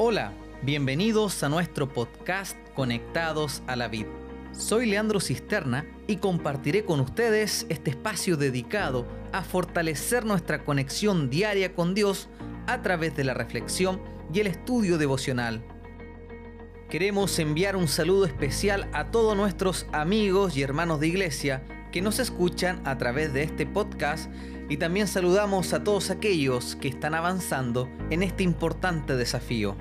Hola, bienvenidos a nuestro podcast Conectados a la Vid. Soy Leandro Cisterna y compartiré con ustedes este espacio dedicado a fortalecer nuestra conexión diaria con Dios a través de la reflexión y el estudio devocional. Queremos enviar un saludo especial a todos nuestros amigos y hermanos de iglesia que nos escuchan a través de este podcast y también saludamos a todos aquellos que están avanzando en este importante desafío.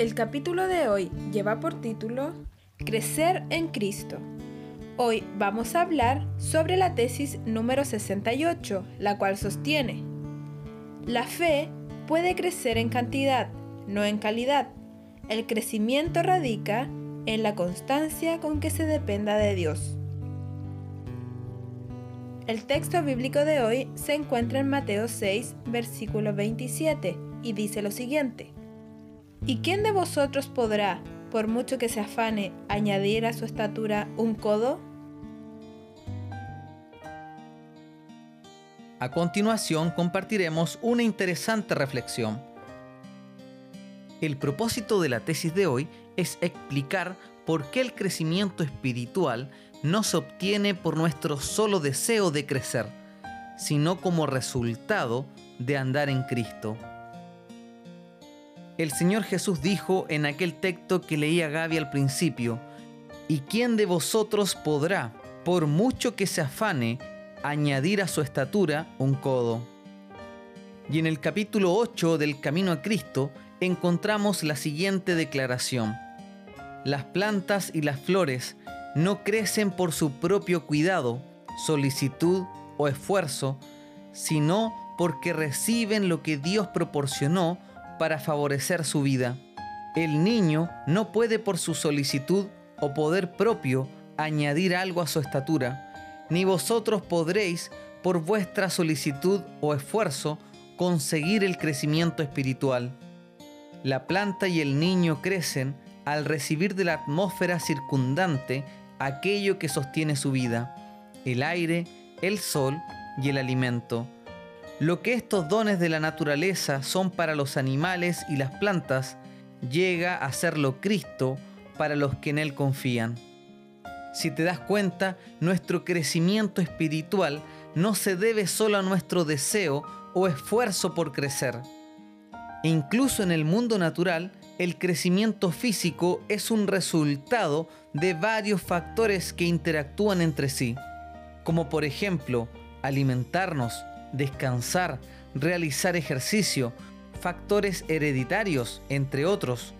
El capítulo de hoy lleva por título Crecer en Cristo. Hoy vamos a hablar sobre la tesis número 68, la cual sostiene, la fe puede crecer en cantidad, no en calidad. El crecimiento radica en la constancia con que se dependa de Dios. El texto bíblico de hoy se encuentra en Mateo 6, versículo 27, y dice lo siguiente. ¿Y quién de vosotros podrá, por mucho que se afane, añadir a su estatura un codo? A continuación compartiremos una interesante reflexión. El propósito de la tesis de hoy es explicar por qué el crecimiento espiritual no se obtiene por nuestro solo deseo de crecer, sino como resultado de andar en Cristo. El Señor Jesús dijo en aquel texto que leía Gaby al principio, ¿y quién de vosotros podrá, por mucho que se afane, añadir a su estatura un codo? Y en el capítulo 8 del Camino a Cristo encontramos la siguiente declaración. Las plantas y las flores no crecen por su propio cuidado, solicitud o esfuerzo, sino porque reciben lo que Dios proporcionó para favorecer su vida. El niño no puede por su solicitud o poder propio añadir algo a su estatura, ni vosotros podréis por vuestra solicitud o esfuerzo conseguir el crecimiento espiritual. La planta y el niño crecen al recibir de la atmósfera circundante aquello que sostiene su vida, el aire, el sol y el alimento. Lo que estos dones de la naturaleza son para los animales y las plantas, llega a serlo Cristo para los que en Él confían. Si te das cuenta, nuestro crecimiento espiritual no se debe solo a nuestro deseo o esfuerzo por crecer. Incluso en el mundo natural, el crecimiento físico es un resultado de varios factores que interactúan entre sí, como por ejemplo alimentarnos, descansar, realizar ejercicio, factores hereditarios, entre otros.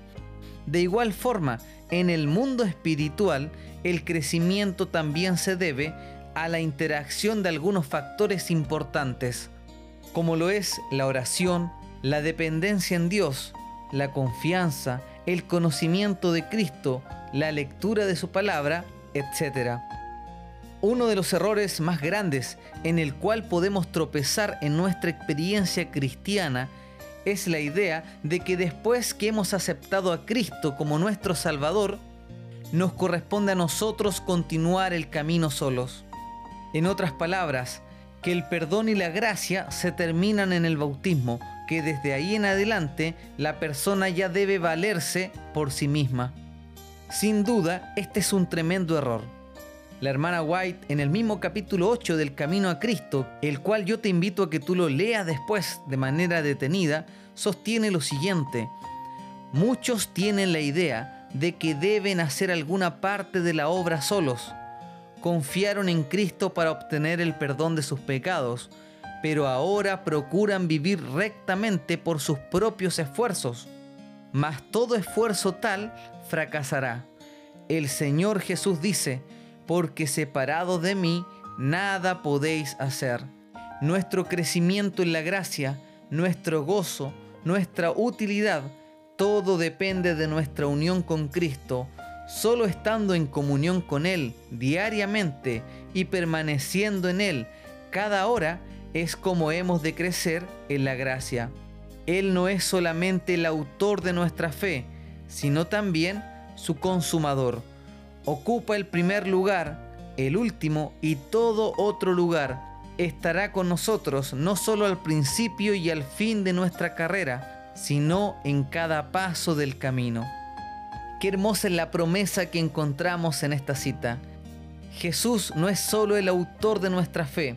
De igual forma, en el mundo espiritual, el crecimiento también se debe a la interacción de algunos factores importantes, como lo es la oración, la dependencia en Dios, la confianza, el conocimiento de Cristo, la lectura de su palabra, etc. Uno de los errores más grandes en el cual podemos tropezar en nuestra experiencia cristiana es la idea de que después que hemos aceptado a Cristo como nuestro Salvador, nos corresponde a nosotros continuar el camino solos. En otras palabras, que el perdón y la gracia se terminan en el bautismo, que desde ahí en adelante la persona ya debe valerse por sí misma. Sin duda, este es un tremendo error. La hermana White en el mismo capítulo 8 del Camino a Cristo, el cual yo te invito a que tú lo leas después de manera detenida, sostiene lo siguiente. Muchos tienen la idea de que deben hacer alguna parte de la obra solos. Confiaron en Cristo para obtener el perdón de sus pecados, pero ahora procuran vivir rectamente por sus propios esfuerzos. Mas todo esfuerzo tal fracasará. El Señor Jesús dice, porque separado de mí nada podéis hacer. Nuestro crecimiento en la gracia, nuestro gozo, nuestra utilidad, todo depende de nuestra unión con Cristo. Solo estando en comunión con Él diariamente y permaneciendo en Él cada hora es como hemos de crecer en la gracia. Él no es solamente el autor de nuestra fe, sino también su consumador ocupa el primer lugar, el último y todo otro lugar. estará con nosotros no solo al principio y al fin de nuestra carrera, sino en cada paso del camino. Qué hermosa es la promesa que encontramos en esta cita. Jesús no es solo el autor de nuestra fe,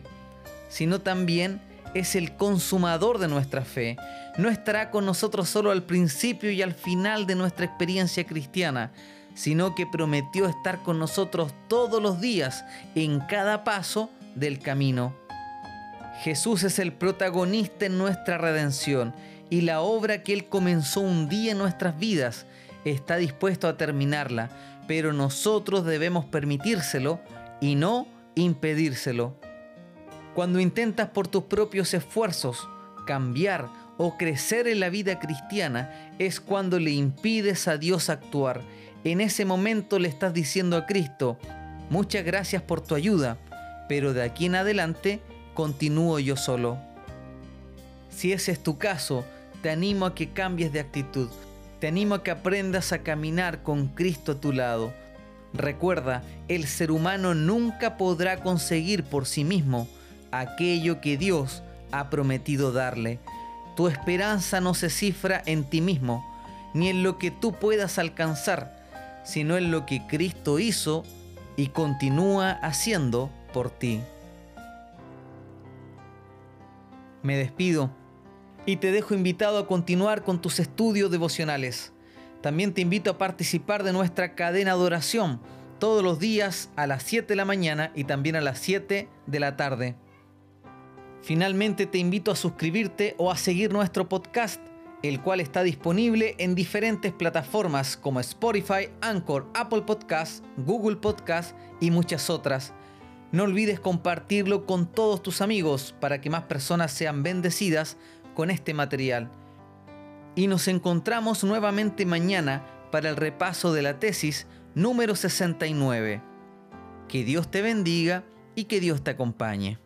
sino también es el consumador de nuestra fe. No estará con nosotros solo al principio y al final de nuestra experiencia cristiana, sino que prometió estar con nosotros todos los días en cada paso del camino. Jesús es el protagonista en nuestra redención y la obra que Él comenzó un día en nuestras vidas está dispuesto a terminarla, pero nosotros debemos permitírselo y no impedírselo. Cuando intentas por tus propios esfuerzos cambiar o crecer en la vida cristiana, es cuando le impides a Dios actuar. En ese momento le estás diciendo a Cristo, muchas gracias por tu ayuda, pero de aquí en adelante continúo yo solo. Si ese es tu caso, te animo a que cambies de actitud. Te animo a que aprendas a caminar con Cristo a tu lado. Recuerda, el ser humano nunca podrá conseguir por sí mismo aquello que Dios ha prometido darle. Tu esperanza no se cifra en ti mismo, ni en lo que tú puedas alcanzar, sino en lo que Cristo hizo y continúa haciendo por ti. Me despido y te dejo invitado a continuar con tus estudios devocionales. También te invito a participar de nuestra cadena de oración todos los días a las 7 de la mañana y también a las 7 de la tarde. Finalmente te invito a suscribirte o a seguir nuestro podcast, el cual está disponible en diferentes plataformas como Spotify, Anchor, Apple Podcasts, Google Podcasts y muchas otras. No olvides compartirlo con todos tus amigos para que más personas sean bendecidas con este material. Y nos encontramos nuevamente mañana para el repaso de la tesis número 69. Que Dios te bendiga y que Dios te acompañe.